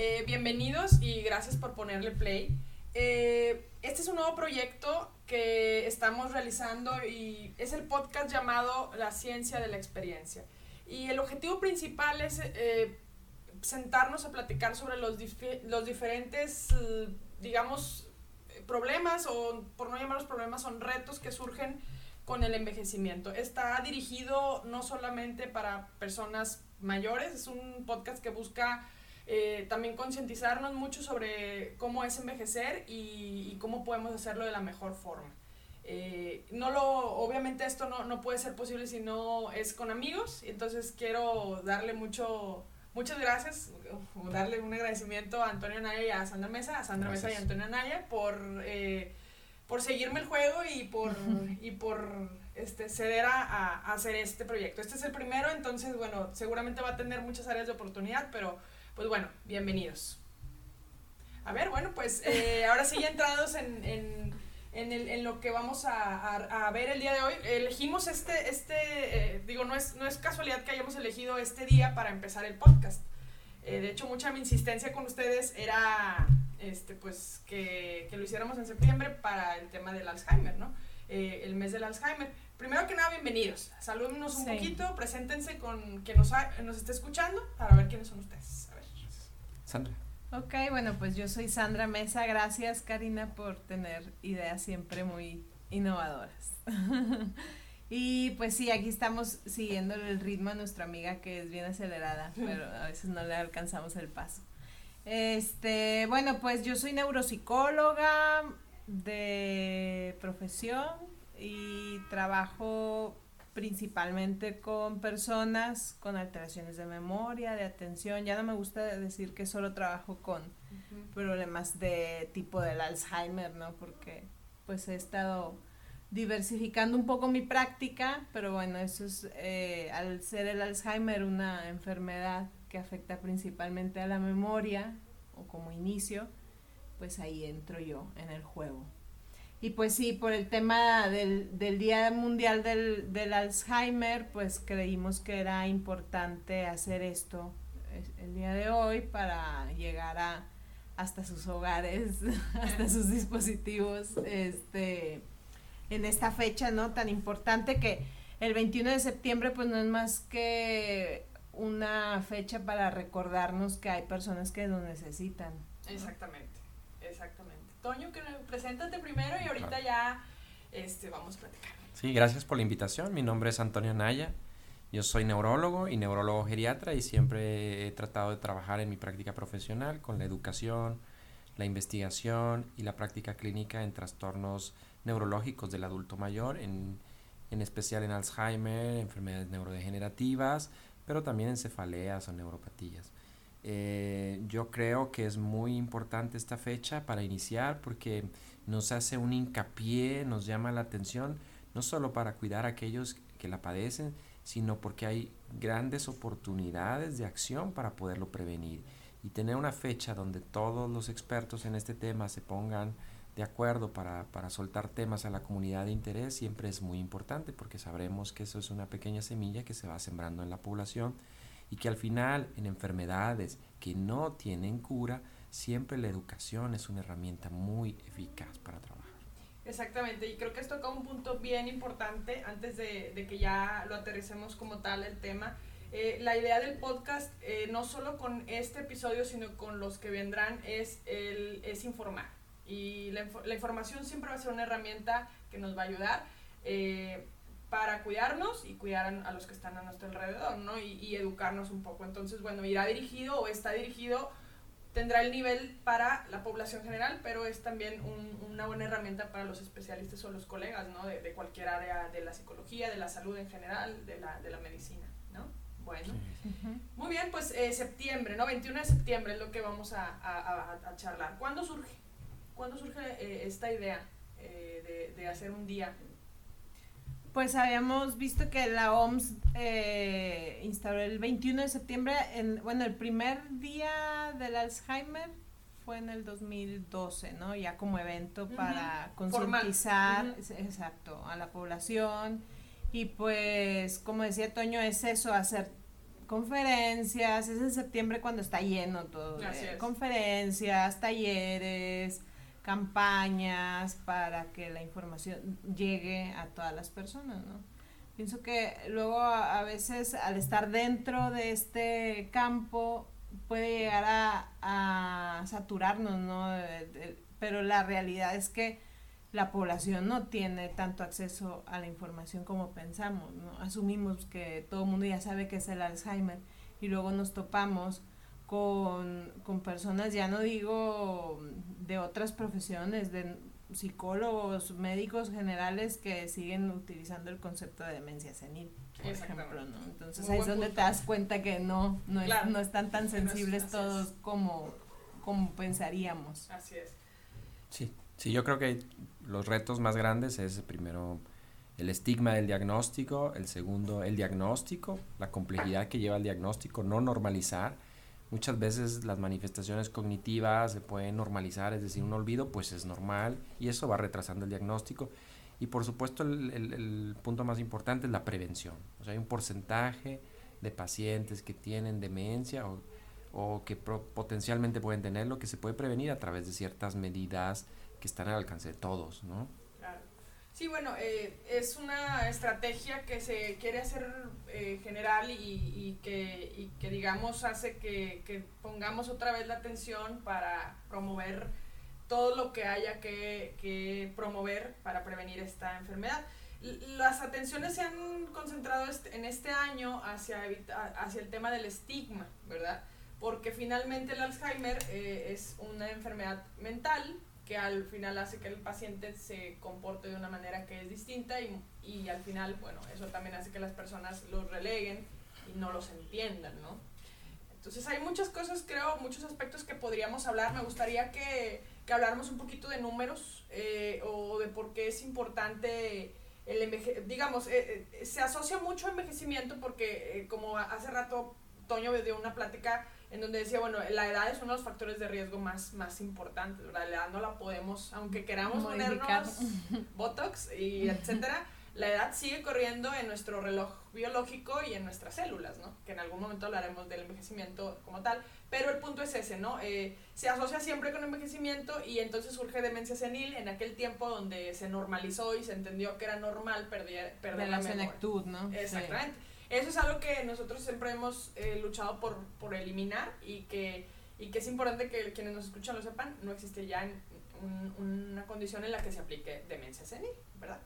Eh, bienvenidos y gracias por ponerle play. Eh, este es un nuevo proyecto que estamos realizando y es el podcast llamado La Ciencia de la Experiencia. Y el objetivo principal es eh, sentarnos a platicar sobre los, los diferentes, digamos, problemas o por no llamarlos problemas, son retos que surgen con el envejecimiento. Está dirigido no solamente para personas mayores, es un podcast que busca eh, también concientizarnos mucho sobre cómo es envejecer y, cómo podemos hacerlo de la mejor forma. Eh, no lo, obviamente esto no, no, puede ser posible si no es con amigos, entonces quiero darle mucho, muchas gracias, darle un agradecimiento a Antonio Naya y a Sandra Mesa, a Sandra Mesa y a Antonio Naya por, eh, por seguirme el juego y por, y por este, ceder a, a, hacer este proyecto. Este es el primero, entonces, bueno, seguramente va a tener muchas áreas de oportunidad, pero pues bueno, bienvenidos. A ver, bueno, pues eh, ahora sí ya entrados en, en, en, el, en lo que vamos a, a, ver el día de hoy, elegimos este, este eh, digo, no es, no es casualidad que hayamos elegido este día para empezar el podcast. Eh, de hecho, mucha mi insistencia con ustedes era, este, pues, que, que, lo hiciéramos en septiembre para el tema del Alzheimer, ¿no? el mes del Alzheimer. Primero que nada, bienvenidos. Salúdenos un poquito, preséntense con quien nos, nos esté escuchando para ver quiénes son ustedes. Sandra. Ok, bueno, pues yo soy Sandra Mesa. Gracias, Karina, por tener ideas siempre muy innovadoras. y pues sí, aquí estamos siguiendo el ritmo a nuestra amiga que es bien acelerada, pero a veces no le alcanzamos el paso. Este, bueno, pues yo soy neuropsicóloga de profesión y trabajo principalmente con personas con alteraciones de memoria, de atención. Ya no me gusta decir que solo trabajo con problemas de tipo del Alzheimer, ¿no? Porque pues he estado diversificando un poco mi práctica, pero bueno, eso es eh, al ser el Alzheimer una enfermedad que afecta principalmente a la memoria o como inicio, pues ahí entro yo en el juego. Y pues sí, por el tema del, del Día Mundial del, del, Alzheimer, pues creímos que era importante hacer esto el día de hoy para llegar a hasta sus hogares, hasta sus dispositivos, este, en esta fecha, ¿no? Tan importante que el 21 de septiembre, pues no es más que una fecha para recordarnos que hay personas que lo necesitan. Exactamente, exactamente. Toño, que preséntate primero y ahorita ya este, vamos a platicar. Sí, gracias por la invitación. Mi nombre es Antonio Naya. Yo soy neurólogo y neurólogo geriatra y siempre he tratado de trabajar en mi práctica profesional con la educación, la investigación y la práctica clínica en trastornos neurológicos del adulto mayor, en, en especial en Alzheimer, enfermedades neurodegenerativas, pero también en cefaleas o neuropatías. Eh, yo creo que es muy importante esta fecha para iniciar porque nos hace un hincapié, nos llama la atención, no solo para cuidar a aquellos que la padecen, sino porque hay grandes oportunidades de acción para poderlo prevenir. Y tener una fecha donde todos los expertos en este tema se pongan de acuerdo para, para soltar temas a la comunidad de interés siempre es muy importante porque sabremos que eso es una pequeña semilla que se va sembrando en la población y que al final en enfermedades que no tienen cura, siempre la educación es una herramienta muy eficaz para trabajar. Exactamente, y creo que esto toca un punto bien importante antes de, de que ya lo aterricemos como tal el tema. Eh, la idea del podcast, eh, no solo con este episodio, sino con los que vendrán, es, el, es informar. Y la, la información siempre va a ser una herramienta que nos va a ayudar. Eh, para cuidarnos y cuidar a, los que están a nuestro alrededor, ¿no? Y, educarnos un poco. Entonces, bueno, irá dirigido o está dirigido, tendrá el nivel para la población general, pero es también una buena herramienta para los especialistas o los colegas, ¿no? De, cualquier área de la psicología, de la salud en general, de la, de la medicina, ¿no? Bueno, muy bien, pues eh, septiembre, ¿no? 21 de septiembre es lo que vamos a, a, a charlar. ¿Cuándo surge? ¿Cuándo surge eh, esta idea eh, de, de hacer un día pues habíamos visto que la OMS eh, instauró el 21 de septiembre, en, bueno, el primer día del Alzheimer fue en el 2012, ¿no? Ya como evento para concientizar, exacto, a la población. Y pues, como decía Toño, es eso, hacer conferencias, es en septiembre cuando está lleno todo. Conferencias, talleres, campañas para que la información llegue a todas las personas, ¿no? Pienso que luego a, veces al estar dentro de este campo puede llegar a, saturarnos, ¿no? Pero la realidad es que la población no tiene tanto acceso a la información como pensamos, ¿no? Asumimos que todo el mundo ya sabe que es el Alzheimer y luego nos topamos con, con personas, ya no digo de otras profesiones, de psicólogos, médicos generales que siguen utilizando el concepto de demencia senil, por ejemplo, ¿no? Entonces ahí es donde te das cuenta que no, no, no están tan sensibles todos como, como pensaríamos. Así es. Sí, sí, yo creo que los retos más grandes es primero el estigma del diagnóstico, el segundo el diagnóstico, la complejidad que lleva el diagnóstico, no normalizar Muchas veces las manifestaciones cognitivas se pueden normalizar, es decir, un olvido pues es normal y eso va retrasando el diagnóstico. Y por supuesto el, punto más importante es la prevención. O sea, hay un porcentaje de pacientes que tienen demencia o, o que potencialmente pueden tenerlo que se puede prevenir a través de ciertas medidas que están al alcance de todos, ¿no? Sí, bueno, eh, es una estrategia que se quiere hacer eh, general y, que, que, digamos, hace que, pongamos otra vez la atención para promover todo lo que haya que, promover para prevenir esta enfermedad. Las atenciones se han concentrado en este año hacia, hacia el tema del estigma, ¿verdad? Porque finalmente el Alzheimer eh, es una enfermedad mental que al final hace que el paciente se comporte de una manera que es distinta y, y al final, bueno, eso también hace que las personas los releguen y no los entiendan, ¿no? Entonces hay muchas cosas, creo, muchos aspectos que podríamos hablar. Me gustaría que, que habláramos un poquito de números eh, o de por qué es importante el envejecimiento. Digamos, eh, eh, se asocia mucho envejecimiento porque, como hace rato Toño me dio una plática en donde decía, bueno, la edad es uno de los factores de riesgo más, más importantes, La edad no la podemos, aunque queramos ponernos Botox y etcétera, la edad sigue corriendo en nuestro reloj biológico y en nuestras células, ¿no? Que en algún momento hablaremos del envejecimiento como tal, pero el punto es ese, ¿no? Eh, se asocia siempre con envejecimiento y entonces surge demencia senil en aquel tiempo donde se normalizó y se entendió que era normal perder, perder la, senectud, ¿no? Exactamente. Eso es algo que nosotros siempre hemos eh, luchado por, por eliminar y que, y que es importante que quienes nos escuchan lo sepan, no existe ya una condición en la que se aplique demencia senil, ¿verdad?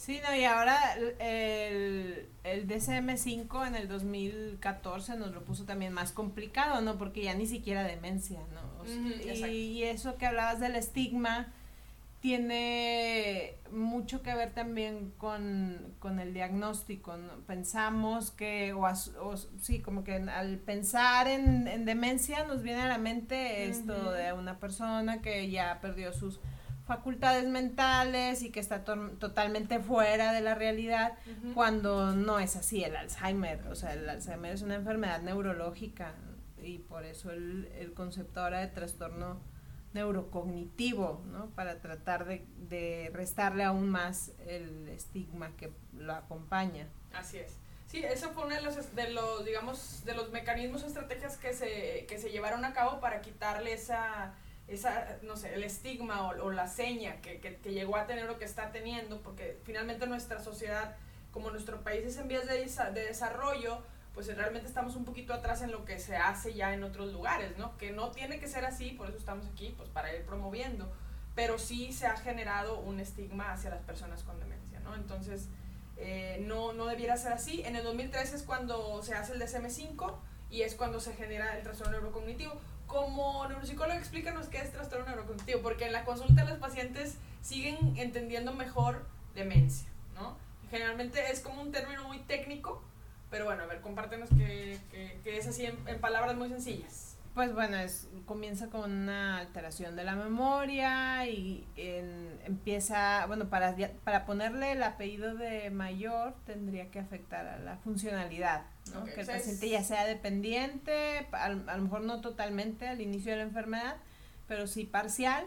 Sí, no, y ahora el, el DCM5 en el 2014 nos lo puso también más complicado, ¿no? Porque ya ni siquiera demencia, ¿no? y, y, eso que hablabas del estigma, tiene mucho que ver también con, el diagnóstico. Pensamos que, o, sí, como que al pensar en, demencia nos viene a la mente esto de una persona que ya perdió sus facultades mentales y que está totalmente fuera de la realidad, cuando no es así el Alzheimer. O sea, el Alzheimer es una enfermedad neurológica y por eso el, el concepto ahora de trastorno neurocognitivo, ¿no? Para tratar de, de, restarle aún más el estigma que lo acompaña. Así es. Sí, eso fue uno de los, de los digamos, de los mecanismos estrategias que se, que se llevaron a cabo para quitarle esa, esa no sé, el estigma o, la seña que, que, que, llegó a tener o que está teniendo, porque finalmente nuestra sociedad, como nuestro país es en vías de desarrollo, pues realmente estamos un poquito atrás en lo que se hace ya en otros lugares, ¿no? Que no tiene que ser así, por eso estamos aquí, pues para ir promoviendo, pero sí se ha generado un estigma hacia las personas con demencia, ¿no? Entonces, eh, no, no debiera ser así. En el 2013 es cuando se hace el DSM-5 y es cuando se genera el trastorno neurocognitivo. Como neuropsicólogo, explícanos qué es trastorno neurocognitivo, porque en la consulta los pacientes siguen entendiendo mejor demencia, ¿no? Generalmente es como un término muy técnico, pero bueno, a ver, compártenos qué, es así en, palabras muy sencillas. Pues bueno, es, comienza con una alteración de la memoria y empieza, bueno, para, para ponerle el apellido de mayor tendría que afectar a la funcionalidad, ¿no? que el paciente ya sea dependiente, a, a, lo mejor no totalmente al inicio de la enfermedad, pero sí parcial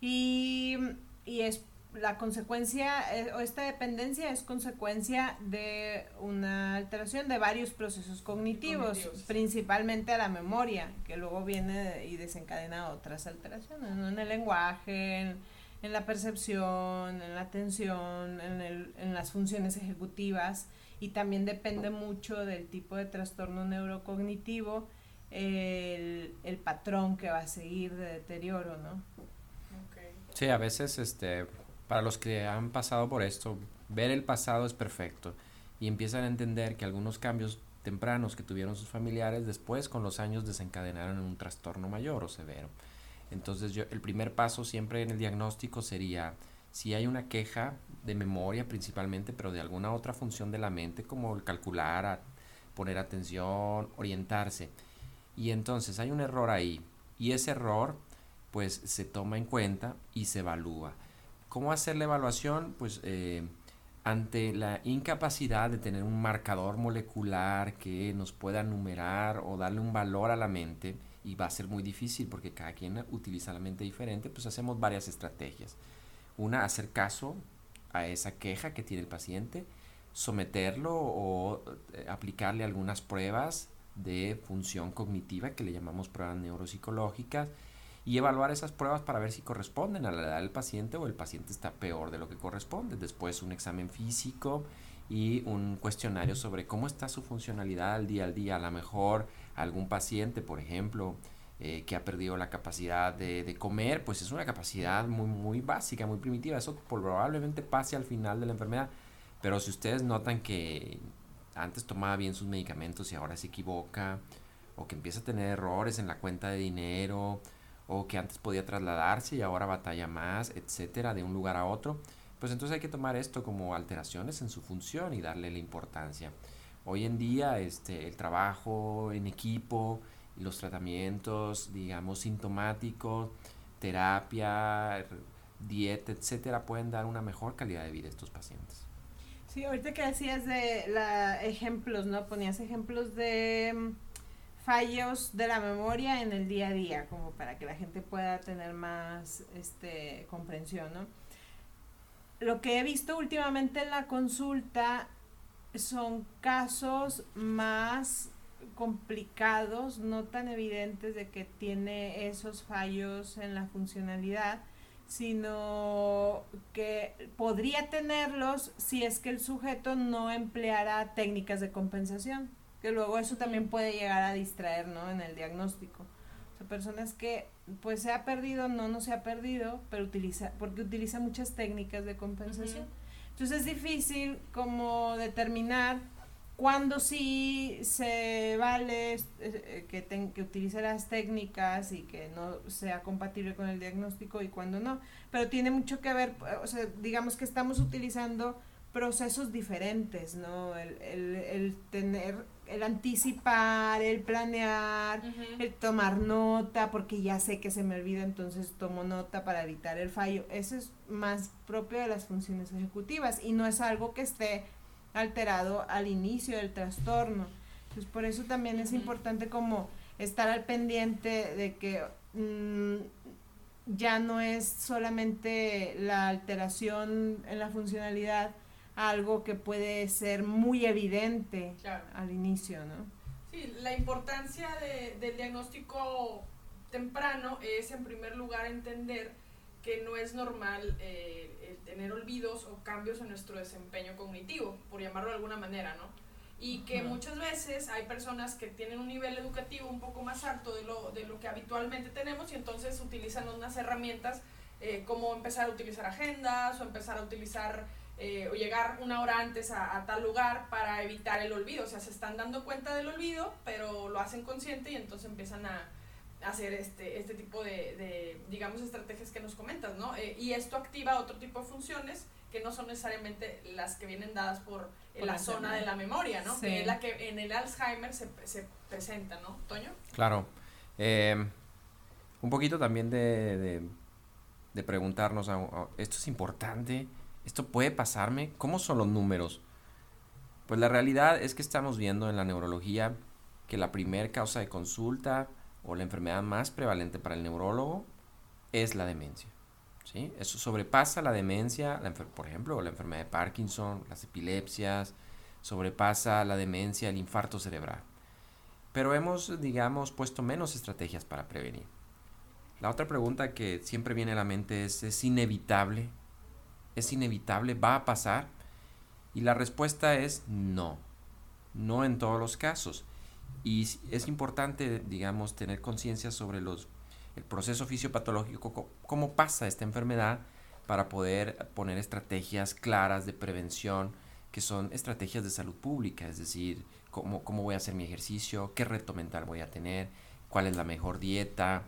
y, y es la consecuencia eh, o esta dependencia es consecuencia de una alteración de varios procesos cognitivos, principalmente a la memoria, que luego viene y desencadena otras alteraciones, en el lenguaje, en, en, la percepción, en la atención, en, el, en las funciones ejecutivas y también depende mucho del tipo de trastorno neurocognitivo, el, el patrón que va a seguir de deterioro, ¿no? Sí, a veces este, para los que han pasado por esto, ver el pasado es perfecto y empiezan a entender que algunos cambios tempranos que tuvieron sus familiares después con los años desencadenaron en un trastorno mayor o severo. Entonces yo, el primer paso siempre en el diagnóstico sería si hay una queja de memoria principalmente, pero de alguna otra función de la mente como el calcular, poner atención, orientarse. Y entonces hay un error ahí y ese error pues se toma en cuenta y se evalúa. ¿Cómo hacer la evaluación? Pues eh, ante la incapacidad de tener un marcador molecular que nos pueda numerar o darle un valor a la mente, y va a ser muy difícil porque cada quien utiliza la mente diferente, pues hacemos varias estrategias. Una, hacer caso a esa queja que tiene el paciente, someterlo o eh, aplicarle algunas pruebas de función cognitiva que le llamamos pruebas neuropsicológicas y evaluar esas pruebas para ver si corresponden a la edad del paciente o el paciente está peor de lo que corresponde. Después un examen físico y un cuestionario sobre cómo está su funcionalidad al día al día. A lo mejor algún paciente, por ejemplo, eh, que ha perdido la capacidad de, de, comer, pues es una capacidad muy, muy básica, muy primitiva. Eso probablemente pase al final de la enfermedad. Pero si ustedes notan que antes tomaba bien sus medicamentos y ahora se equivoca, o que empieza a tener errores en la cuenta de dinero, o que antes podía trasladarse y ahora batalla más, etcétera, de un lugar a otro, pues entonces hay que tomar esto como alteraciones en su función y darle la importancia. Hoy en día este, el trabajo en equipo los tratamientos, digamos, sintomáticos, terapia, dieta, etcétera, pueden dar una mejor calidad de vida a estos pacientes. Sí, ahorita que decías de la ejemplos, ¿no? Ponías ejemplos de fallos de la memoria en el día a día, como para que la gente pueda tener más este, comprensión, ¿no? Lo que he visto últimamente en la consulta son casos más complicados, no tan evidentes de que tiene esos fallos en la funcionalidad, sino que podría tenerlos si es que el sujeto no empleara técnicas de compensación que luego eso también puede llegar a distraer, ¿no? En el diagnóstico. O sea, personas que pues se ha perdido, no, no se ha perdido, pero utiliza, porque utiliza muchas técnicas de compensación. Entonces es difícil como determinar cuándo sí se vale eh, que, ten, que utilice las técnicas y que no sea compatible con el diagnóstico y cuándo no. Pero tiene mucho que ver, o sea, digamos que estamos utilizando procesos diferentes, ¿no? El, el, el tener el anticipar, el planear, el tomar nota, porque ya sé que se me olvida, entonces tomo nota para evitar el fallo. Eso es más propio de las funciones ejecutivas y no es algo que esté alterado al inicio del trastorno. Entonces, por eso también es importante como estar al pendiente de que mm, ya no es solamente la alteración en la funcionalidad, algo que puede ser muy evidente al inicio, ¿no? Sí, la importancia de, del diagnóstico temprano es en primer lugar entender que no es normal eh, tener olvidos o cambios en nuestro desempeño cognitivo, por llamarlo de alguna manera, ¿no? Y que muchas veces hay personas que tienen un nivel educativo un poco más alto de lo, de lo que habitualmente tenemos y entonces utilizan unas herramientas eh, como empezar a utilizar agendas o empezar a utilizar eh, o llegar una hora antes a, tal lugar para evitar el olvido. O sea, se están dando cuenta del olvido, pero lo hacen consciente y entonces empiezan a, hacer este, este tipo de, digamos, estrategias que nos comentas, ¿no? Eh, y esto activa otro tipo de funciones que no son necesariamente las que vienen dadas por, la zona de la memoria, ¿no? Que es la que en el Alzheimer se, se presenta, ¿no? Toño. Claro. Eh, un poquito también de, de, preguntarnos, esto es importante, ¿Esto puede pasarme? ¿Cómo son los números? Pues la realidad es que estamos viendo en la neurología que la primera causa de consulta o la enfermedad más prevalente para el neurólogo es la demencia. ¿sí? Eso sobrepasa la demencia, por ejemplo, la enfermedad de Parkinson, las epilepsias, sobrepasa la demencia, el infarto cerebral. Pero hemos, digamos, puesto menos estrategias para prevenir. La otra pregunta que siempre viene a la mente es, ¿es inevitable? ¿Es inevitable? ¿Va a pasar? Y la respuesta es no, no en todos los casos. Y es importante, digamos, tener conciencia sobre los, el proceso fisiopatológico, cómo pasa esta enfermedad para poder poner estrategias claras de prevención, que son estrategias de salud pública, es decir, cómo, cómo voy a hacer mi ejercicio, qué reto mental voy a tener, cuál es la mejor dieta,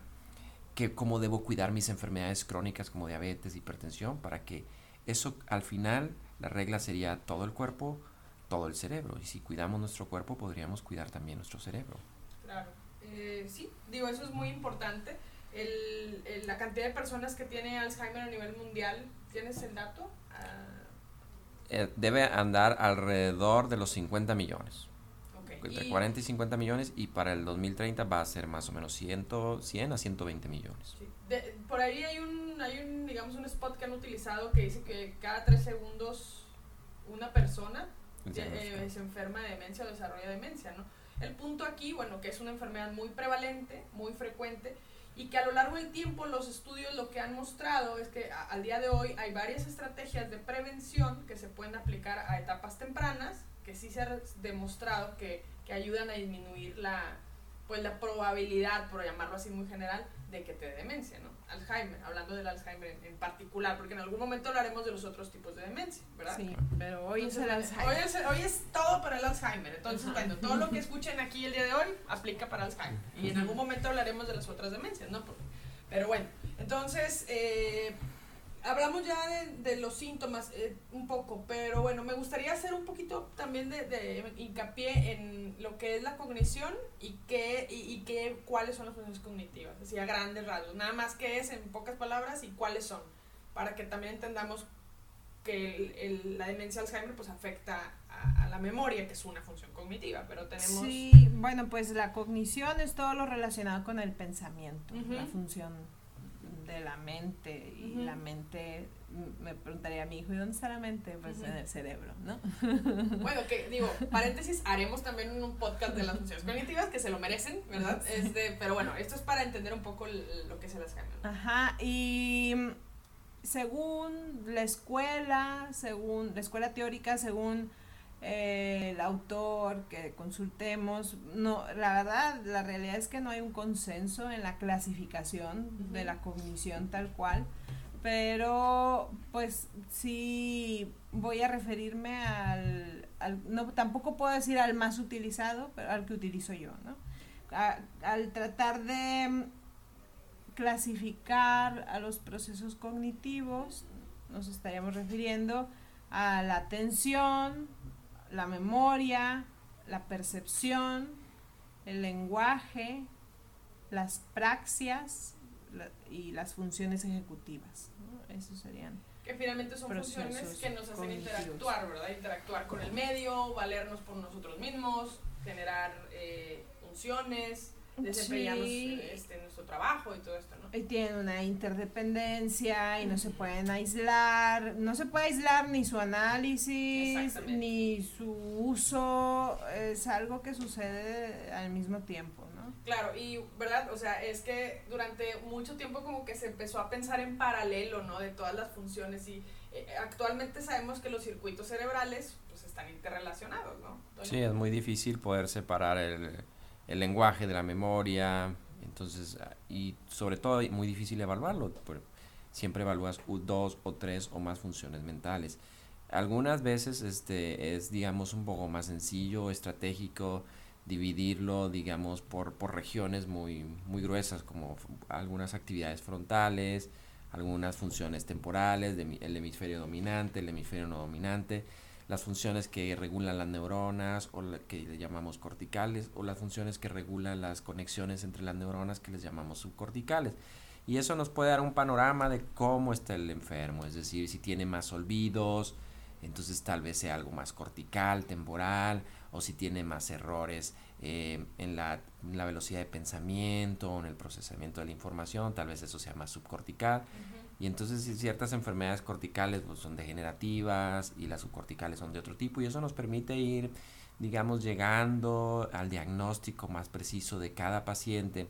que, cómo debo cuidar mis enfermedades crónicas como diabetes, hipertensión, para que eso al final la regla sería todo el cuerpo, todo el cerebro. Y si cuidamos nuestro cuerpo, podríamos cuidar también nuestro cerebro. Claro, eh, sí, digo, eso es muy importante. El, la cantidad de personas que tiene Alzheimer a nivel mundial, ¿tienes el dato? Ah. Eh, debe andar alrededor de los 50 millones. Entre 40 y 50 millones y para el 2030 va a ser más o menos 100, 100 a 120 millones. por ahí hay un, hay un, digamos, un spot que han utilizado que dice que cada 3 segundos una persona eh, se enferma de demencia o desarrolla demencia, ¿no? El punto aquí, bueno, que es una enfermedad muy prevalente, muy frecuente, y que a lo largo del tiempo los estudios lo que han mostrado es que al día de hoy hay varias estrategias de prevención que se pueden aplicar a etapas tempranas, que sí se ha demostrado que, que ayudan a disminuir la, pues, la probabilidad, por llamarlo así muy general, de que te dé demencia, ¿no? Alzheimer, hablando del Alzheimer en, particular, porque en algún momento hablaremos de los otros tipos de demencia, ¿verdad? Sí, pero hoy es el Alzheimer. Hoy es, todo para el Alzheimer, entonces, bueno, todo lo que escuchen aquí el día de hoy aplica para Alzheimer, y en algún momento hablaremos de las otras demencias, ¿no? Pero bueno, entonces, eh, hablamos ya de, los síntomas eh, un poco, pero bueno, me gustaría hacer un poquito también de, hincapié en lo que es la cognición y qué, y, qué, cuáles son las funciones cognitivas, así a grandes rasgos, nada más que es en pocas palabras y cuáles son, para que también entendamos que la demencia Alzheimer pues afecta a, la memoria, que es una función cognitiva, pero tenemos... Sí, bueno, pues la cognición es todo lo relacionado con el pensamiento, la función de la mente y la mente me preguntaría a mi hijo, ¿y dónde está la mente? Pues en el cerebro, ¿no? Bueno, que digo, paréntesis, haremos también un podcast de las funciones cognitivas que se lo merecen, ¿verdad? Este, pero bueno, esto es para entender un poco lo que se las cambia. Ajá, y según la escuela, según la escuela teórica, según eh, el autor que consultemos. No, la verdad, la realidad es que no hay un consenso en la clasificación de la cognición tal cual, pero pues sí voy a referirme al, no tampoco puedo decir al más utilizado, pero al que utilizo yo, ¿no? al tratar de clasificar a los procesos cognitivos, nos estaríamos refiriendo a la atención, la memoria, la percepción, el lenguaje, las praxias y las funciones ejecutivas. ¿no? Esos serían. Que finalmente son funciones que nos hacen interactuar, ¿verdad? Interactuar con el medio, valernos por nosotros mismos, generar eh, funciones, desempeñamos este, nuestro trabajo y todo esto, ¿no? Y tienen una interdependencia y no se pueden aislar, no se puede aislar ni su análisis, ni su uso, es algo que sucede al mismo tiempo, ¿no? Claro, y verdad, o sea, es que durante mucho tiempo como que se empezó a pensar en paralelo, ¿no? De todas las funciones y eh, actualmente sabemos que los circuitos cerebrales pues están interrelacionados, ¿no? sí, es muy difícil poder separar el el lenguaje de la memoria, entonces, ah, y sobre todo muy difícil evaluarlo, siempre evalúas dos o tres o más funciones mentales. Algunas veces este, es, digamos, un poco más sencillo, estratégico, dividirlo, digamos, por, por regiones muy, muy gruesas, como algunas actividades frontales, algunas funciones temporales, el hemisferio dominante, el hemisferio no dominante las funciones que regulan las neuronas o que le llamamos corticales o las funciones que regulan las conexiones entre las neuronas que les llamamos subcorticales. Y eso nos puede dar un panorama de cómo está el enfermo, es decir, si tiene más olvidos, entonces tal vez sea algo más cortical, temporal, o si tiene más errores eh, en, la, velocidad de pensamiento en el procesamiento de la información, tal vez eso sea más subcortical. Y entonces ciertas enfermedades corticales pues, son degenerativas y las subcorticales son de otro tipo y eso nos permite ir, digamos, llegando al diagnóstico más preciso de cada paciente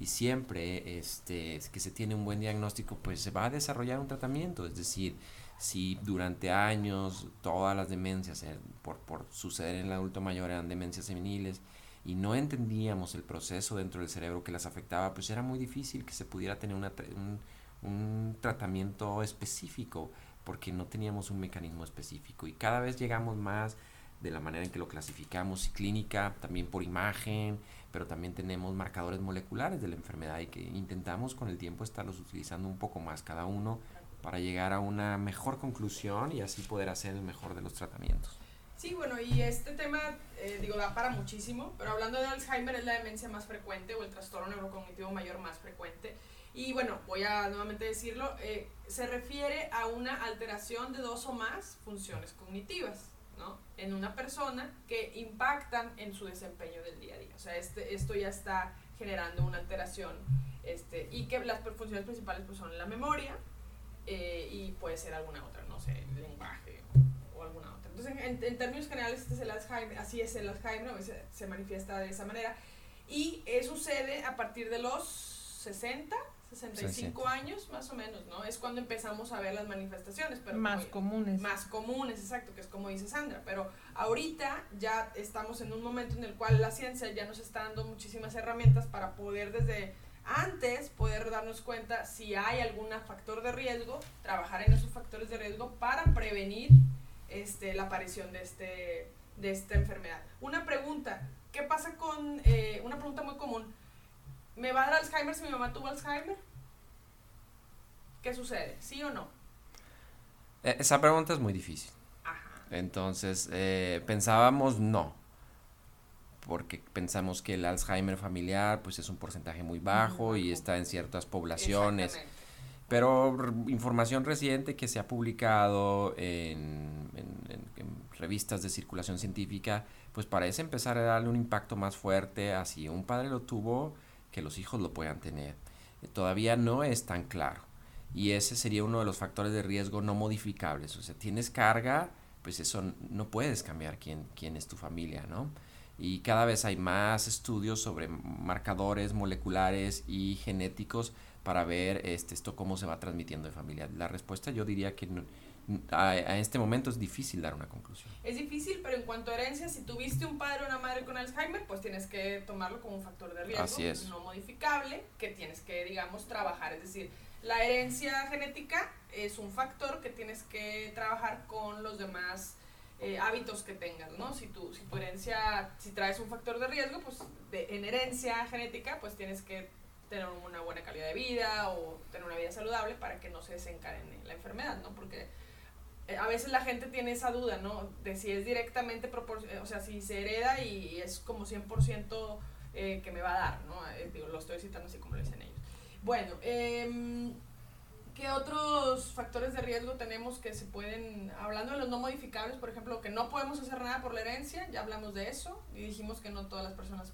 y siempre este, que se tiene un buen diagnóstico pues se va a desarrollar un tratamiento, es decir, si durante años todas las demencias eh, por, por suceder en el adulto mayor eran demencias seniles, y no entendíamos el proceso dentro del cerebro que las afectaba, pues era muy difícil que se pudiera tener un, un tratamiento específico porque no teníamos un mecanismo específico y cada vez llegamos más de la manera en que lo clasificamos, clínica, también por imagen, pero también tenemos marcadores moleculares de la enfermedad y que intentamos con el tiempo estarlos utilizando un poco más cada uno para llegar a una mejor conclusión y así poder hacer el mejor de los tratamientos. Sí, bueno, y este tema, eh, digo, da para muchísimo, pero hablando de Alzheimer es la demencia más frecuente o el trastorno neurocognitivo mayor más frecuente. Y bueno, voy a nuevamente decirlo, eh, se refiere a una alteración de dos o más funciones cognitivas, ¿no? En una persona que impactan en su desempeño del día a día. O sea, este, esto ya está generando una alteración este, y que las funciones principales pues, son la memoria eh, y puede ser alguna otra, no sé, lenguaje o alguna otra. Entonces, en, términos generales, este es el Alzheimer, así es el Alzheimer, se, se manifiesta de esa manera. Y eh, sucede a partir de los 60, 65 años más o menos, ¿no? Es cuando empezamos a ver las manifestaciones. Pero más comunes. Más comunes, exacto, que es como dice Sandra. Pero ahorita ya estamos en un momento en el cual la ciencia ya nos está dando muchísimas herramientas para poder desde antes poder darnos cuenta si hay algún factor de riesgo, trabajar en esos factores de riesgo para prevenir este, la aparición de, este, de esta enfermedad. Una pregunta, ¿qué pasa con, eh, una pregunta muy común, ¿me va a dar Alzheimer si mi mamá tuvo Alzheimer? ¿Qué sucede? ¿Sí o no? E, esa pregunta es muy difícil. Entonces, eh, pensábamos no, porque pensamos que el Alzheimer familiar pues es un porcentaje muy bajo y está en ciertas poblaciones. Pero información reciente que se ha publicado en, revistas de circulación científica, pues parece empezar a darle un impacto más fuerte a si un padre lo tuvo, que los hijos lo puedan tener. todavía no es tan claro. Y ese sería uno de los factores de riesgo no modificables. O sea, tienes carga, pues eso no puedes cambiar quién, quién es tu familia, ¿no? Y cada vez hay más estudios sobre marcadores moleculares y genéticos para ver este, esto cómo se va transmitiendo de familia. La respuesta yo diría que a, este momento es difícil dar una conclusión. Es difícil, pero en cuanto a herencia, si tuviste un padre o una madre con Alzheimer, pues tienes que tomarlo como un factor de riesgo no modificable que tienes que, digamos, trabajar. Es decir, la herencia genética es un factor que tienes que trabajar con los demás eh, hábitos que tengas, ¿no? Si tu, si tu herencia, si traes un factor de riesgo, pues de, en herencia genética, pues tienes que tener una buena calidad de vida o tener una vida saludable para que no se desencadene la enfermedad, ¿no? Porque a veces la gente tiene esa duda, ¿no? De si es directamente proporcional, o sea, si se hereda y es como 100% eh, que me va a dar, ¿no? Eh, lo estoy citando así como lo dicen ellos. Bueno, eh, ¿qué otros factores de riesgo tenemos que se pueden, hablando de los no modificables, por ejemplo, que no podemos hacer nada por la herencia, ya hablamos de eso y dijimos que no todas las personas,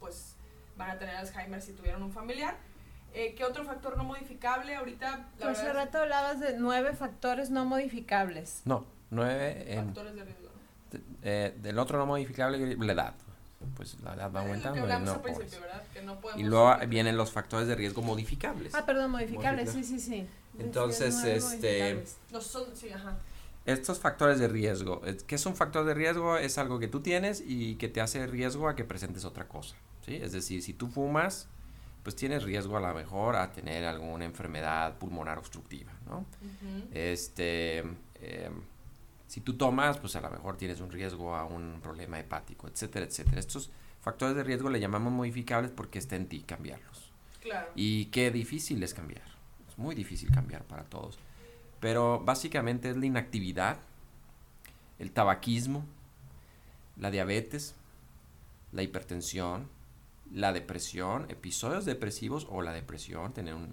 pues, van a tener Alzheimer si tuvieron un familiar. Eh, ¿Qué otro factor no modificable? Ahorita... Pues hace rato hablabas de nueve factores no modificables. No, nueve... factores de riesgo. Eh, del otro no modificable, la edad. Pues la edad va aumentando. y, no, ¿verdad? Que no y luego vienen los factores de riesgo modificables. Ah, perdón, modificables, sí, sí, sí. Entonces, este... Los son, sí, ajá. Estos factores de riesgo, ¿qué es un factor de riesgo? Es algo que tú tienes y que te hace riesgo a que presentes otra cosa. ¿sí? Es decir, si tú fumas, pues tienes riesgo a lo mejor a tener alguna enfermedad pulmonar obstructiva, ¿no? Este, em, si tú tomas, pues a lo mejor tienes un riesgo a un problema hepático, etcétera, etcétera. Estos factores de riesgo le llamamos modificables porque está en ti cambiarlos. Claro. Y qué difícil es cambiar. Es muy difícil cambiar para todos. Pero básicamente es la inactividad, el tabaquismo, la diabetes, la hipertensión, la depresión, episodios depresivos o la depresión, tener una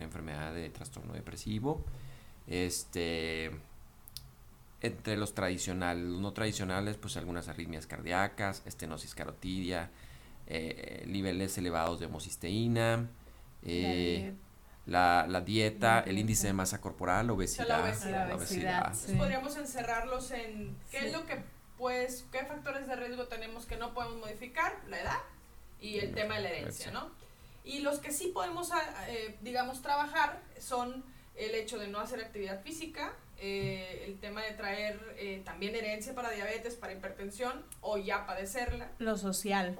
enfermedad de trastorno depresivo, este, entre los tradicionales, los no tradicionales, pues algunas arritmias cardíacas, estenosis carotidia, eh, niveles elevados de homocisteína, eh, la, la, dieta, el índice de masa corporal, obesidad. La obesidad. podríamos encerrarlos en qué es lo que, pues, qué factores de riesgo tenemos que no podemos modificar, la edad y el tema de la herencia, ¿no? Y los que sí podemos, eh, digamos, trabajar son el hecho de no hacer actividad física, eh, el tema de traer eh, también herencia para diabetes, para hipertensión o ya padecerla. Lo social.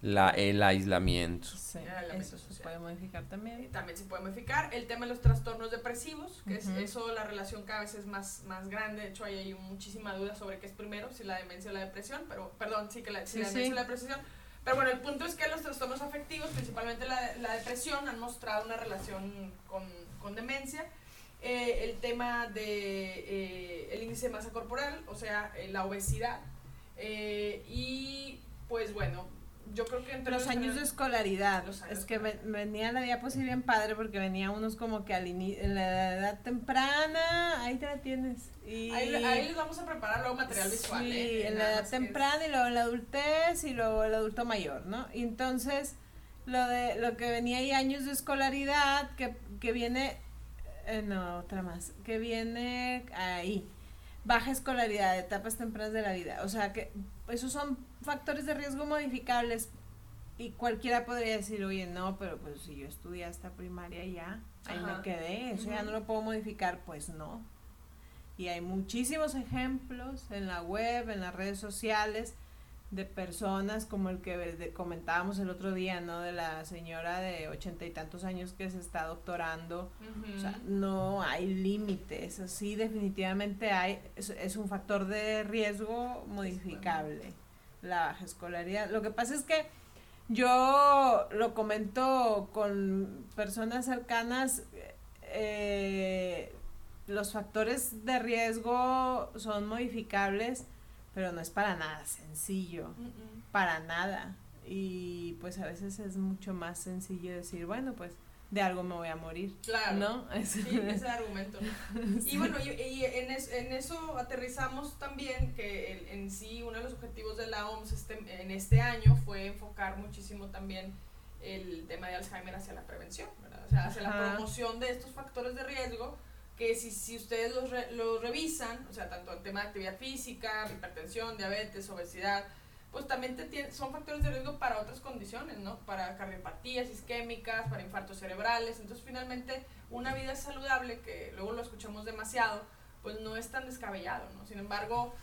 La, el aislamiento. Sí, eso se puede modificar también. También se puede modificar. El tema de los trastornos depresivos, que es eso, la relación cada vez es más, más grande. De hecho, hay, hay muchísima duda sobre qué es primero, si la demencia o la depresión, pero, perdón, sí que la, si la demencia o la depresión. Pero bueno, el punto es que los trastornos afectivos, principalmente la, la depresión, han mostrado una relación con, con demencia. Eh, el tema de eh, índice de masa corporal, o sea, eh, la obesidad. y pues bueno, yo creo que entre los años de escolaridad. Es que venía la diapositiva bien padre porque venía unos como que al en la edad temprana ahí te la tienes. Y ahí, les vamos a preparar luego material visual sí, en la edad temprana y luego en la adultez y luego el adulto mayor no y entonces lo de lo que venía ahí años de escolaridad que, que viene eh, no otra más que viene ahí baja escolaridad etapas tempranas de la vida. O sea que esos son factores de riesgo modificables y cualquiera podría decir, oye, no, pero pues si yo estudié hasta primaria ya, ahí me quedé, eso ya no lo puedo modificar, pues no. Y hay muchísimos ejemplos en la web, en las redes sociales, de personas como el que comentábamos el otro día, ¿no? De la señora de ochenta y tantos años que se está doctorando. O sea, no hay límites. Sí, definitivamente hay, es, es un factor de riesgo modificable la baja escolaridad. Lo que pasa es que yo lo comento con personas cercanas, eh, los factores de riesgo son modificables, pero no es para nada sencillo, para nada. Y pues a veces es mucho más sencillo decir, bueno, pues de algo me voy a morir. Claro. ¿No? Sí, ese argumento. Y bueno, y, en, en, eso aterrizamos también que en sí uno de los objetivos de la OMS este, en este año fue enfocar muchísimo también el tema de Alzheimer hacia la prevención, ¿verdad? O sea, hacia la promoción de estos factores de riesgo que si, si ustedes los, los revisan, o sea, tanto el tema de actividad física, hipertensión, diabetes, obesidad, pues también te son factores de riesgo para otras condiciones, ¿no? Para cardiopatías isquémicas, para infartos cerebrales. Entonces, finalmente, una vida saludable, que luego lo escuchamos demasiado, pues no es tan descabellado, ¿no? Sin embargo,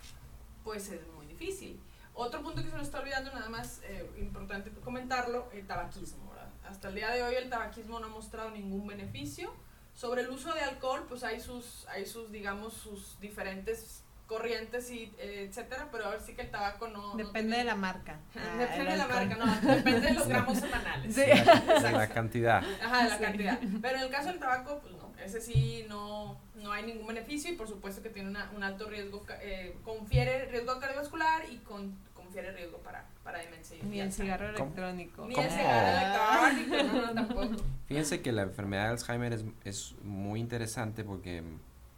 pues es muy difícil. Otro punto que se nos está olvidando, nada más eh, importante comentarlo, el tabaquismo, ¿verdad? Hasta el día de hoy el tabaquismo no ha mostrado ningún beneficio. Sobre el uso de alcohol, pues hay sus, hay sus digamos, sus diferentes corrientes y eh, etcétera, pero ahora sí que el tabaco no depende de la marca. depende de la marca, no, depende de los gramos semanales. Sí. De la cantidad. Ajá, de la cantidad. Pero en el caso del tabaco, pues no, ese sí no, no hay ningún beneficio y por supuesto que tiene una, un alto riesgo, eh, confiere riesgo cardiovascular y con, confiere riesgo para, para demencia. Ni el cigarro electrónico. Ni el cigarro electrónico, no, tampoco. Fíjense que la enfermedad de Alzheimer es, es muy interesante porque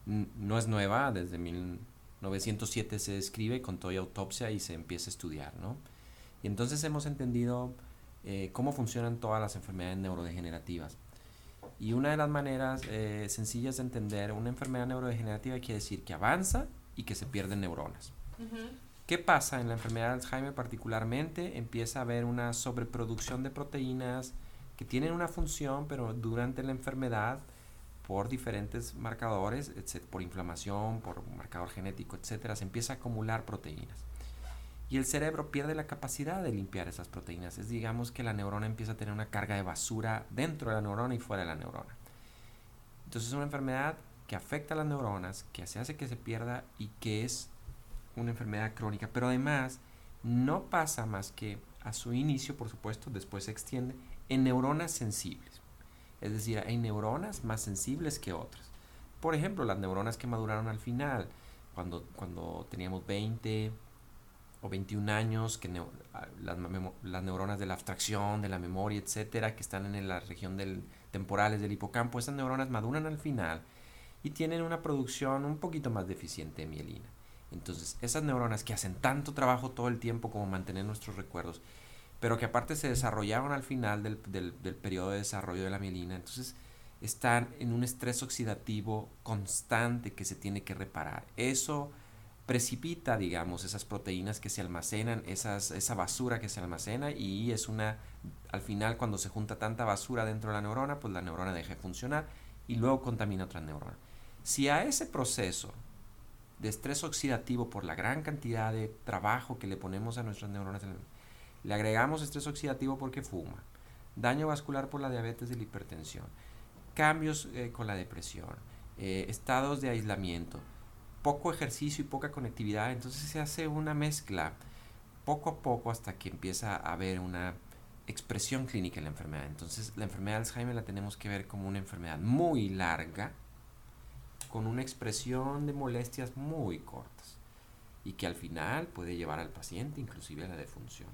no es nueva, desde mil 907 se describe con toda autopsia y se empieza a estudiar, ¿no? Y entonces hemos entendido eh, cómo funcionan todas las enfermedades neurodegenerativas. Y una de las maneras eh, sencillas de entender una enfermedad neurodegenerativa quiere decir que avanza y que se pierden neuronas. ¿Qué pasa en la enfermedad de Alzheimer particularmente? Empieza a haber una sobreproducción de proteínas que tienen una función, pero durante la enfermedad por diferentes marcadores, por inflamación, por marcador genético, etcétera, se empieza a acumular proteínas. Y el cerebro pierde la capacidad de limpiar esas proteínas. Es digamos que la neurona empieza a tener una carga de basura dentro de la neurona y fuera de la neurona. Entonces es una enfermedad que afecta a las neuronas, que se hace que se pierda y que es una enfermedad crónica. Pero además no pasa más que a su inicio, por supuesto, después se extiende en neuronas sensibles. Es decir, hay neuronas más sensibles que otras. Por ejemplo, las neuronas que maduraron al final, cuando, cuando teníamos 20 o 21 años, que las, neuronas de la abstracción, de la memoria, etcétera, que están en la región del, temporales del hipocampo, esas neuronas maduran al final y tienen una producción un poquito más deficiente de mielina. Entonces, esas neuronas que hacen tanto trabajo todo el tiempo como mantener nuestros recuerdos, pero que aparte se desarrollaron al final del, del periodo de desarrollo de la mielina, entonces están en un estrés oxidativo constante que se tiene que reparar. Eso precipita, digamos, esas proteínas que se almacenan, esas, esa basura que se almacena y es una, al final cuando se junta tanta basura dentro de la neurona, pues la neurona deja de funcionar y luego contamina otra neurona. Si a ese proceso de estrés oxidativo por la gran cantidad de trabajo que le ponemos a nuestras neuronas, le agregamos estrés oxidativo porque fuma, daño vascular por la diabetes y la hipertensión, cambios eh, con la depresión, eh, estados de aislamiento, poco ejercicio y poca conectividad, entonces se hace una mezcla poco a poco hasta que empieza a haber una expresión clínica en la enfermedad. Entonces la enfermedad de Alzheimer la tenemos que ver como una enfermedad muy larga, con una expresión de molestias muy cortas y que al final puede llevar al paciente inclusive a la defunción.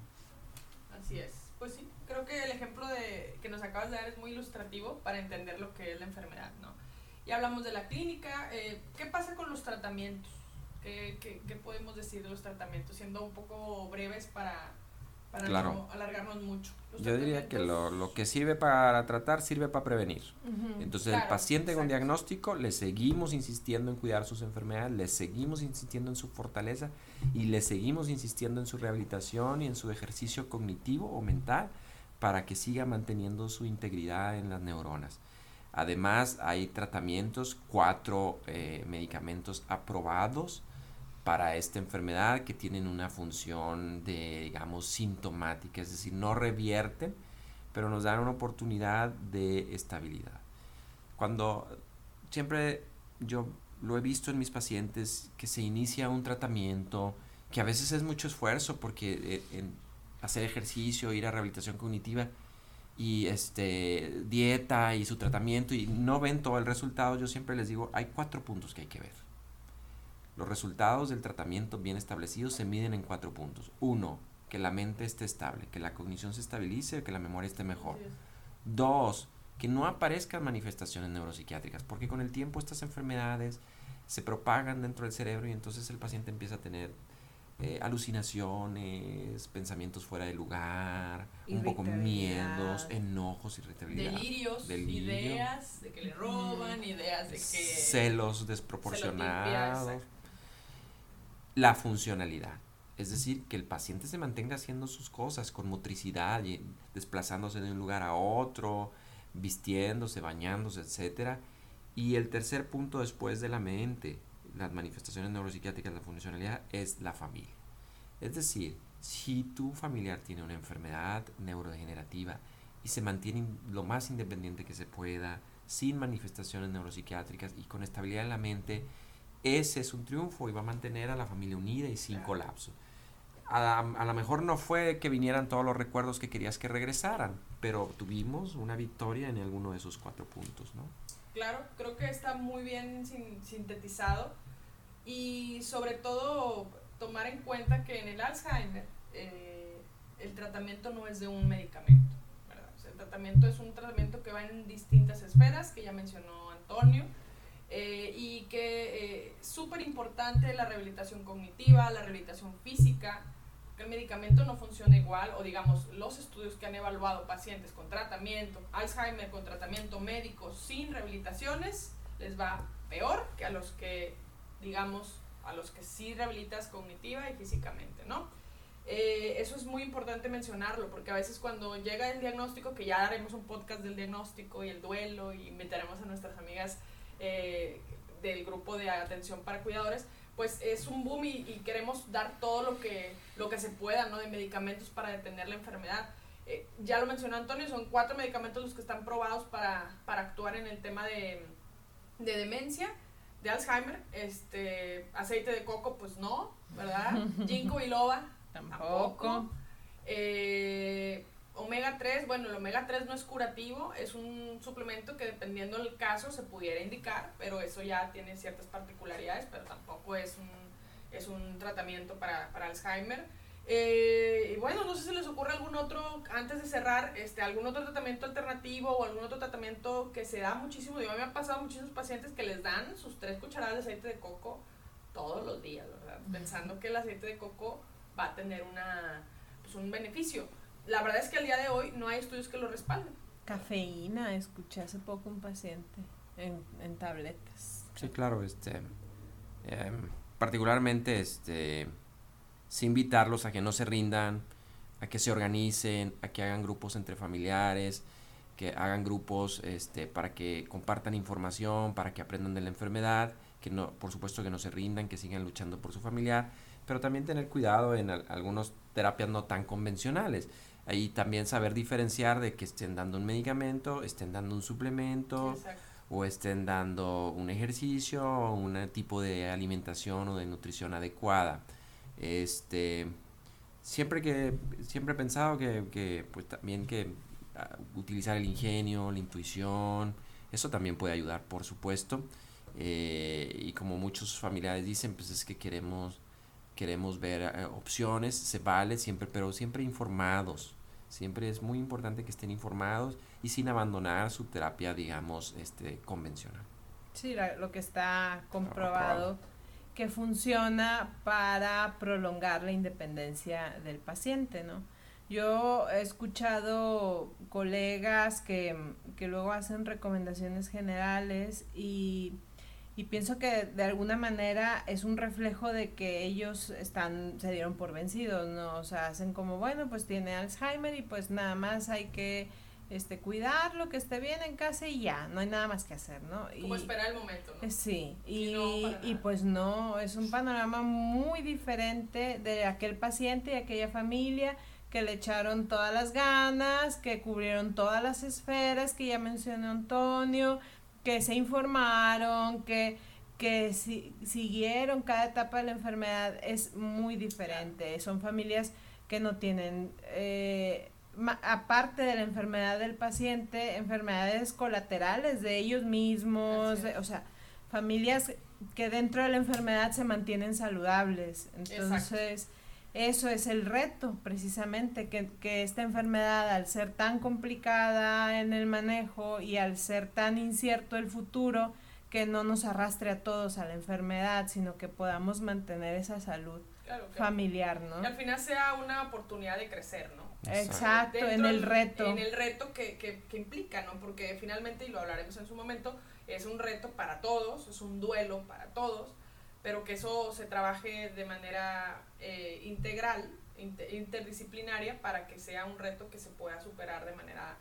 Así es. Pues sí, creo que el ejemplo de, que nos acabas de dar es muy ilustrativo para entender lo que es la enfermedad, ¿no? Ya hablamos de la clínica, eh, ¿qué pasa con los tratamientos? ¿Qué, ¿Qué, qué, podemos decir de los tratamientos? Siendo un poco breves para, para no alargarnos mucho. Yo diría que lo, lo, que sirve para tratar sirve para prevenir. Entonces el paciente con diagnóstico le seguimos insistiendo en cuidar sus enfermedades, le seguimos insistiendo en su fortaleza y le seguimos insistiendo en su rehabilitación y en su ejercicio cognitivo o mental para que siga manteniendo su integridad en las neuronas. Además hay tratamientos, cuatro eh, medicamentos aprobados para esta enfermedad que tienen una función de, digamos, sintomática, es decir, no revierten, pero nos dan una oportunidad de estabilidad. Cuando siempre yo lo he visto en mis pacientes que se inicia un tratamiento, que a veces es mucho esfuerzo porque eh, en hacer ejercicio, ir a rehabilitación cognitiva y este dieta y su tratamiento y no ven todo el resultado, yo siempre les digo, hay cuatro puntos que hay que ver los resultados del tratamiento bien establecidos se miden en cuatro puntos. Uno, que la mente esté estable, que la cognición se estabilice, que la memoria esté mejor. Dos, que no aparezcan manifestaciones neuropsiquiátricas, porque con el tiempo estas enfermedades se propagan dentro del cerebro y entonces el paciente empieza a tener eh, alucinaciones, pensamientos fuera de lugar, un poco miedos, enojos, irritabilidad. Delirios, ideas de que le roban, ideas de que... Celos desproporcionados la funcionalidad. Es decir, que el paciente se mantenga haciendo sus cosas con motricidad, y desplazándose de un lugar a otro, vistiéndose, bañándose, etc. Y el tercer punto después de la mente, las manifestaciones neuropsiquiátricas, la funcionalidad, es la familia. Es decir, si tu familiar tiene una enfermedad neurodegenerativa y se mantiene lo más independiente que se pueda, sin manifestaciones neuropsiquiátricas y con estabilidad en la mente, ese es un triunfo y va a mantener a la familia unida y sin colapso. A, a lo mejor no fue que vinieran todos los recuerdos que querías que regresaran, pero tuvimos una victoria en alguno de esos cuatro puntos, ¿no? Claro, creo que está muy bien sintetizado y sobre todo tomar en cuenta que en el Alzheimer eh, el tratamiento no es de un medicamento, ¿verdad? el tratamiento es un tratamiento que va en distintas esferas, que ya mencionó Antonio, eh, y que es eh, súper importante la rehabilitación cognitiva, la rehabilitación física, que el medicamento no funciona igual, o digamos, los estudios que han evaluado pacientes con tratamiento, Alzheimer con tratamiento médico sin rehabilitaciones, les va peor que a los que, digamos, a los que sí rehabilitas cognitiva y físicamente, ¿no? Eh, eso es muy importante mencionarlo, porque a veces cuando llega el diagnóstico, que ya haremos un podcast del diagnóstico y el duelo y invitaremos a nuestras amigas eh, del grupo de atención para cuidadores, pues es un boom y, queremos dar todo lo que, lo que se pueda, ¿no? De medicamentos para detener la enfermedad. Eh, ya lo mencionó Antonio, son cuatro medicamentos los que están probados para, para actuar en el tema de, de demencia, de Alzheimer. Este, aceite de coco, pues no, ¿verdad? Ginkgo biloba, tampoco. tampoco. Eh, Omega 3, bueno, el omega 3 no es curativo, es un suplemento que dependiendo del caso se pudiera indicar, pero eso ya tiene ciertas particularidades, pero tampoco es un, es un tratamiento para, para Alzheimer. Eh, y bueno, no sé si les ocurre algún otro, antes de cerrar, este, algún otro tratamiento alternativo o algún otro tratamiento que se da muchísimo. Yo me han pasado muchísimos pacientes que les dan sus tres cucharadas de aceite de coco todos los días, ¿verdad? Pensando que el aceite de coco va a tener una, pues, un beneficio. La verdad es que al día de hoy no hay estudios que lo respalden. Cafeína, escuché hace poco un paciente en, en tabletas. Sí, claro, este, em, particularmente, este, sí invitarlos a que no se rindan, a que se organicen, a que hagan grupos entre familiares, que hagan grupos este, para que compartan información, para que aprendan de la enfermedad, que no, por supuesto que no se rindan, que sigan luchando por su familiar, pero también tener cuidado en algunas terapias no tan convencionales. Ahí también saber diferenciar de que estén dando un medicamento, estén dando un suplemento o estén dando un ejercicio o un tipo de alimentación o de nutrición adecuada. Este, siempre que siempre he pensado que, que pues también que ah, utilizar el ingenio, la intuición, eso también puede ayudar, por supuesto. Eh, y como muchos familiares dicen, pues es que queremos queremos ver eh, opciones, se vale siempre, pero siempre informados. Siempre es muy importante que estén informados y sin abandonar su terapia, digamos, este, convencional. Sí, lo que está comprobado que funciona para prolongar la independencia del paciente, ¿no? Yo he escuchado colegas que, que luego hacen recomendaciones generales y y pienso que de alguna manera es un reflejo de que ellos están se dieron por vencidos no o sea hacen como bueno pues tiene Alzheimer y pues nada más hay que este cuidarlo que esté bien en casa y ya no hay nada más que hacer no como esperar el momento ¿no? sí y, y pues no es un panorama muy diferente de aquel paciente y aquella familia que le echaron todas las ganas, que cubrieron todas las esferas que ya mencionó Antonio, que se informaron, que, que siguieron cada etapa de la enfermedad es muy diferente. Son familias que no tienen, eh, aparte de la enfermedad del paciente, enfermedades colaterales de ellos mismos, o sea, familias que dentro de la enfermedad se mantienen saludables. Entonces, eso es el reto, precisamente, que, que, esta enfermedad, al ser tan complicada en el manejo y al ser tan incierto el futuro, que no nos arrastre a todos a la enfermedad, sino que podamos mantener esa salud familiar, ¿no? Que al final sea una oportunidad de crecer, ¿no? Exacto, en el reto. En el reto que, que, que implica, ¿no? Porque finalmente, y lo hablaremos en su momento, es un reto para todos, es un duelo para todos, pero que eso se trabaje de manera eh, integral, interdisciplinaria, para que sea un reto que se pueda superar de manera,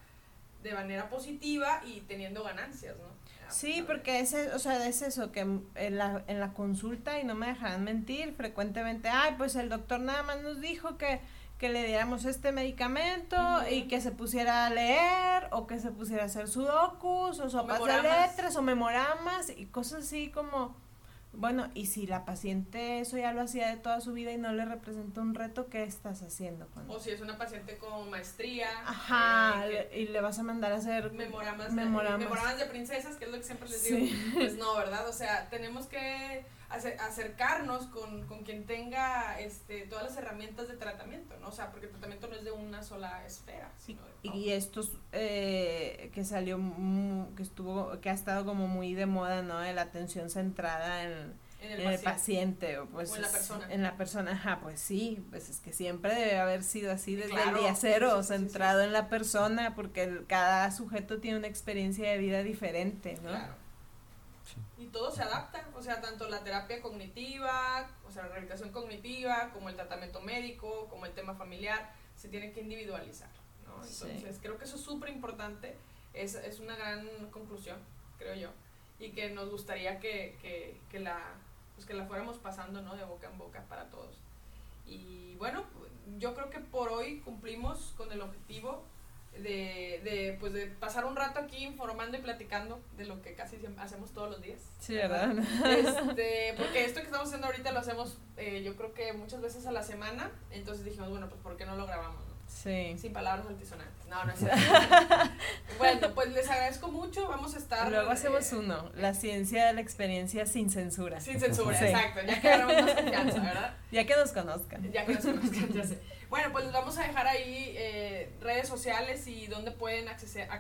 de manera positiva y teniendo ganancias, ¿no? Sí, porque es, o sea, es eso, que en la, en la consulta, y no me dejarán mentir, frecuentemente, ay, pues el doctor nada más nos dijo que, que le diéramos este medicamento y que se pusiera a leer o que se pusiera a hacer sudokus o sopas de letras o memoramas y cosas así como bueno, y si la paciente eso ya lo hacía de toda su vida y no le representa un reto, ¿qué estás haciendo? O si es una paciente con maestría. Ajá, eh, y le vas a mandar a hacer memoramas, memoramas. De, princesas, que es lo que siempre les digo. Pues no, ¿verdad? O sea, tenemos que acercarnos con, con, quien tenga este, todas las herramientas de tratamiento, ¿no? O sea, porque el tratamiento no es de una sola esfera. Sino Y estos eh, que salió, que estuvo, que ha estado como muy de moda, ¿no? De la atención centrada en, el, paciente. o pues en la persona. En la persona, ajá, pues sí, pues es que siempre debe haber sido así desde el día cero, centrado en la persona, porque cada sujeto tiene una experiencia de vida diferente, ¿no? Claro y todo se adapta, o sea, tanto la terapia cognitiva, o sea, la rehabilitación cognitiva, como el tratamiento médico, como el tema familiar, se tiene que individualizar, ¿no? Entonces, creo que eso es súper importante, es, es, una gran conclusión, creo yo, y que nos gustaría que, que, que, la, pues que la fuéramos pasando, ¿no? De boca en boca para todos. Y bueno, yo creo que por hoy cumplimos con el objetivo de, de, pues de pasar un rato aquí informando y platicando de lo que casi hacemos todos los días. Sí, ¿verdad? Este, porque esto que estamos haciendo ahorita lo hacemos eh, yo creo que muchas veces a la semana, entonces dijimos, bueno, pues ¿por qué no lo grabamos? Sí. Sin palabras altisonantes. No, no es cierto. bueno, pues les agradezco mucho. Vamos a estar. Luego hacemos eh, uno, la ciencia de la experiencia sin censura. Sin censura, Sí. exacto. Ya que más confianza, ¿verdad? Ya que nos conozcan. Ya que nos conozcan, ya sé. Bueno, pues les vamos a dejar ahí eh, redes sociales y donde pueden acceda-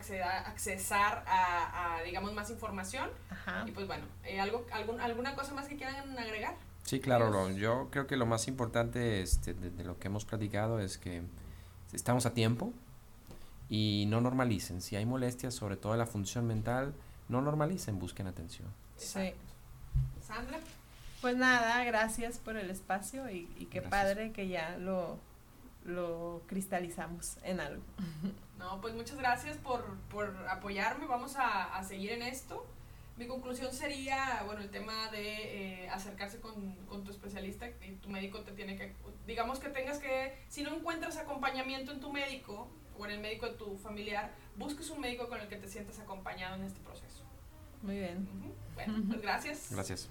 accesar a, a, digamos, más información. Ajá. Y pues bueno, eh, algo, algún, ¿alguna cosa más que quieran agregar? Sí, claro, lo- yo creo que lo más importante este, de, de lo que hemos platicado es que estamos a tiempo y no normalicen. Si hay molestias, sobre todo en la función mental, no normalicen, busquen atención. Sí. Sandra. Pues nada, gracias por el espacio y, y qué Gracias. padre que ya lo, lo cristalizamos en algo. No, pues muchas gracias por, por apoyarme. Vamos a, a seguir en esto. Mi conclusión sería, bueno, el tema de eh, acercarse con, con tu especialista y tu médico te tiene que, digamos que tengas que, si no encuentras acompañamiento en tu médico o en el médico de tu familiar, busques un médico con el que te sientas acompañado en este proceso. Muy bien. Bueno, pues gracias. Gracias.